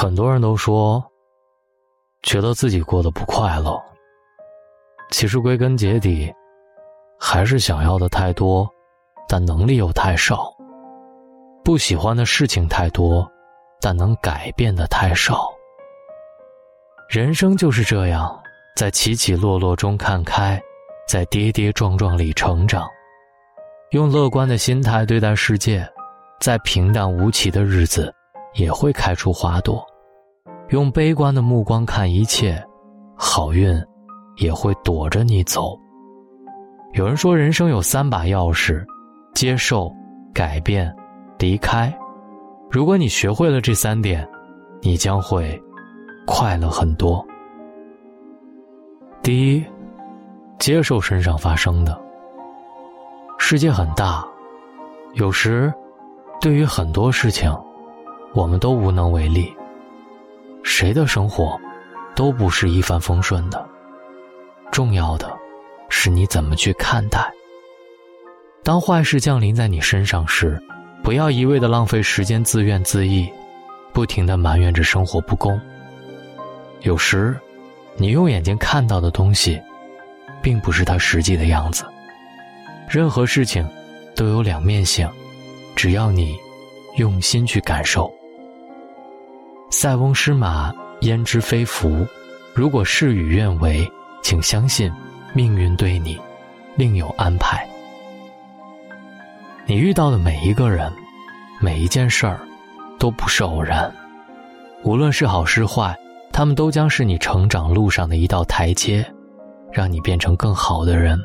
很多人都说，觉得自己过得不快乐。其实归根结底，还是想要的太多，但能力又太少；不喜欢的事情太多，但能改变的太少。人生就是这样，在起起落落中看开，在跌跌撞撞里成长。用乐观的心态对待世界，在平淡无奇的日子。也会开出花朵，用悲观的目光看一切，好运也会躲着你走。有人说，人生有三把钥匙：接受、改变、离开。如果你学会了这三点，你将会快乐很多。第一，接受身上发生的。世界很大，有时对于很多事情。我们都无能为力，谁的生活都不是一帆风顺的。重要的，是你怎么去看待。当坏事降临在你身上时，不要一味的浪费时间自怨自艾，不停的埋怨着生活不公。有时，你用眼睛看到的东西，并不是它实际的样子。任何事情都有两面性，只要你用心去感受。塞翁失马，焉知非福？如果事与愿违，请相信，命运对你另有安排。你遇到的每一个人，每一件事儿，都不是偶然。无论是好是坏，他们都将是你成长路上的一道台阶，让你变成更好的人。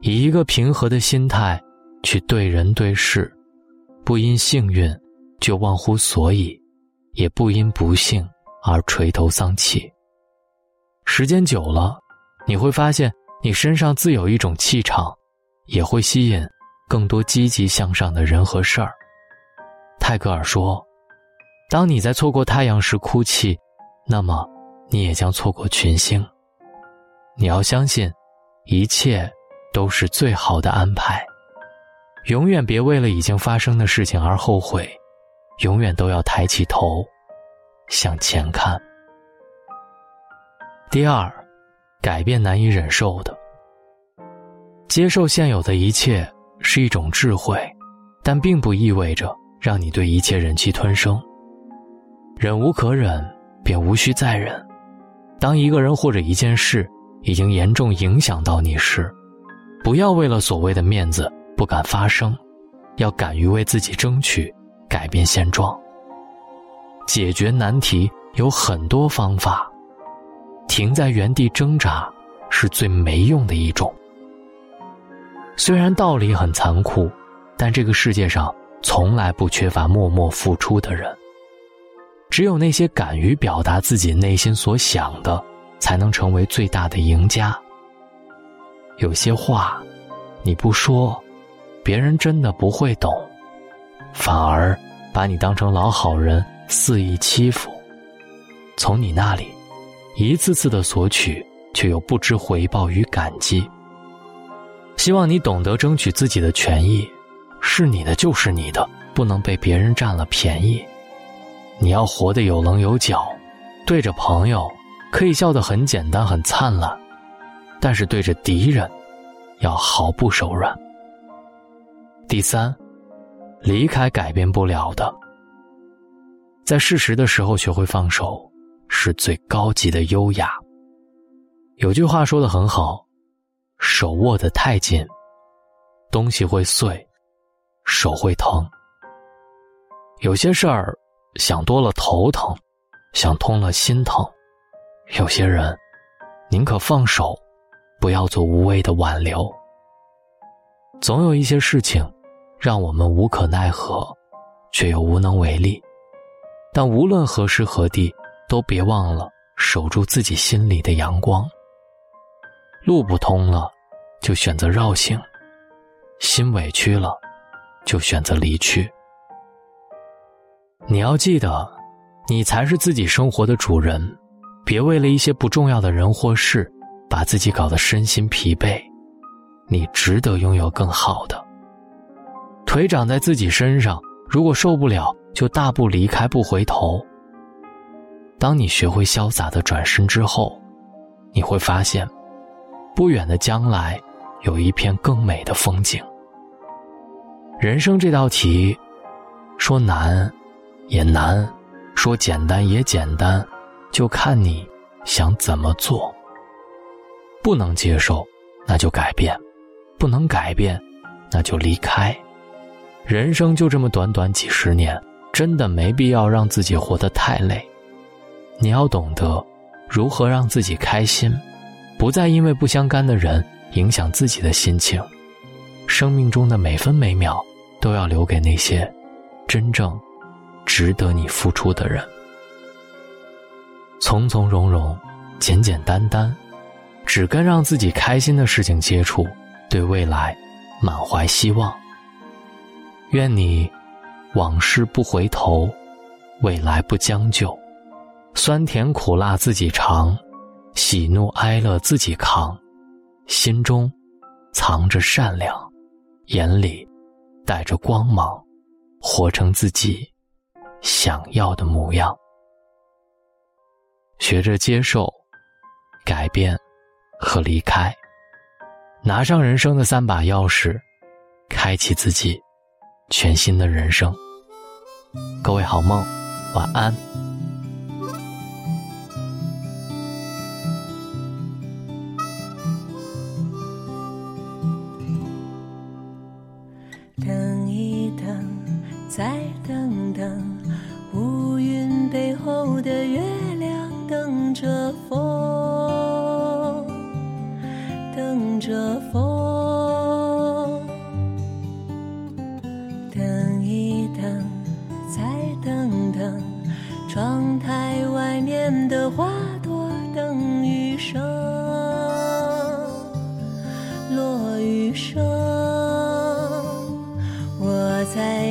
以一个平和的心态去对人对事，不因幸运就忘乎所以。也不因不幸而垂头丧气。时间久了，你会发现你身上自有一种气场，也会吸引更多积极向上的人和事儿。泰戈尔说：“当你在错过太阳时哭泣，那么你也将错过群星。你要相信，一切都是最好的安排。永远别为了已经发生的事情而后悔。”永远都要抬起头，向前看。第二，改变难以忍受的，接受现有的一切是一种智慧，但并不意味着让你对一切忍气吞声。忍无可忍，便无需再忍。当一个人或者一件事已经严重影响到你时，不要为了所谓的面子不敢发声，要敢于为自己争取。改变现状，解决难题有很多方法，停在原地挣扎是最没用的一种。虽然道理很残酷，但这个世界上从来不缺乏默默付出的人。只有那些敢于表达自己内心所想的，才能成为最大的赢家。有些话，你不说，别人真的不会懂。反而把你当成老好人，肆意欺负。从你那里一次次的索取，却又不知回报与感激。希望你懂得争取自己的权益，是你的就是你的，不能被别人占了便宜。你要活得有棱有角，对着朋友可以笑得很简单很灿烂，但是对着敌人，要毫不手软。第三。离开改变不了的，在适时的时候学会放手，是最高级的优雅。有句话说的很好：“手握得太紧，东西会碎，手会疼。”有些事儿想多了头疼，想通了心疼。有些人宁可放手，不要做无谓的挽留。总有一些事情。让我们无可奈何，却又无能为力。但无论何时何地，都别忘了守住自己心里的阳光。路不通了，就选择绕行；心委屈了，就选择离去。你要记得，你才是自己生活的主人，别为了一些不重要的人或事，把自己搞得身心疲惫。你值得拥有更好的。腿长在自己身上，如果受不了，就大步离开，不回头。当你学会潇洒的转身之后，你会发现，不远的将来有一片更美的风景。人生这道题，说难也难，说简单也简单，就看你想怎么做。不能接受，那就改变；不能改变，那就离开。人生就这么短短几十年，真的没必要让自己活得太累。你要懂得如何让自己开心，不再因为不相干的人影响自己的心情。生命中的每分每秒都要留给那些真正值得你付出的人。从从容容，简简单单，只跟让自己开心的事情接触，对未来满怀希望。愿你往事不回头，未来不将就。酸甜苦辣自己尝，喜怒哀乐自己扛，心中藏着善良，眼里带着光芒，活成自己想要的模样。学着接受、改变和离开，拿上人生的三把钥匙，开启自己全新的人生。各位好梦，晚安。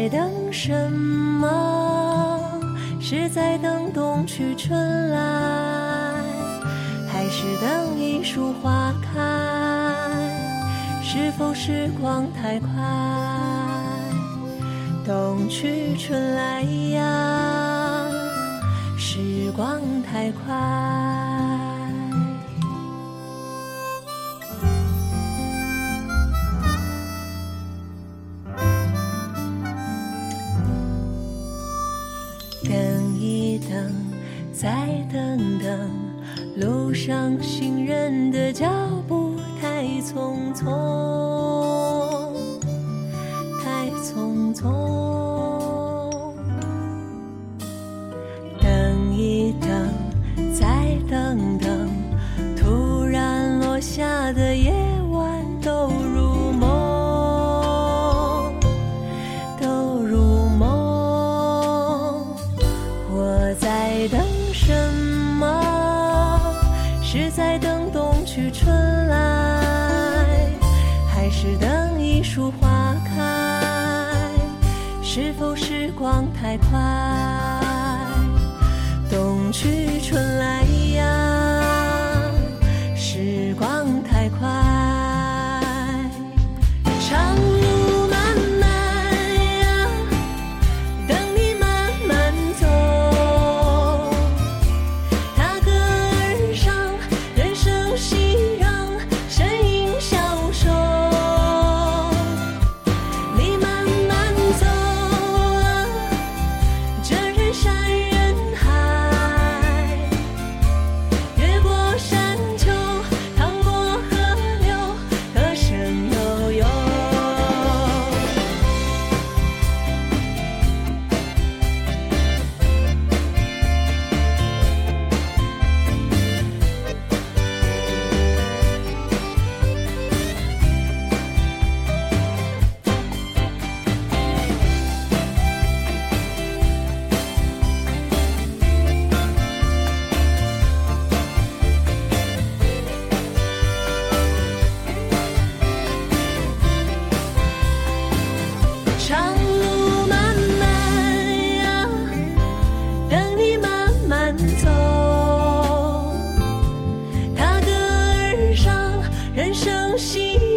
等。什么是在等冬去春来，还是等一树花开？是否时光太快？冬去春来呀，时光太快。等等，路上行人的脚步太匆匆，太匆匆。忘太快？冬去春来呀，东西。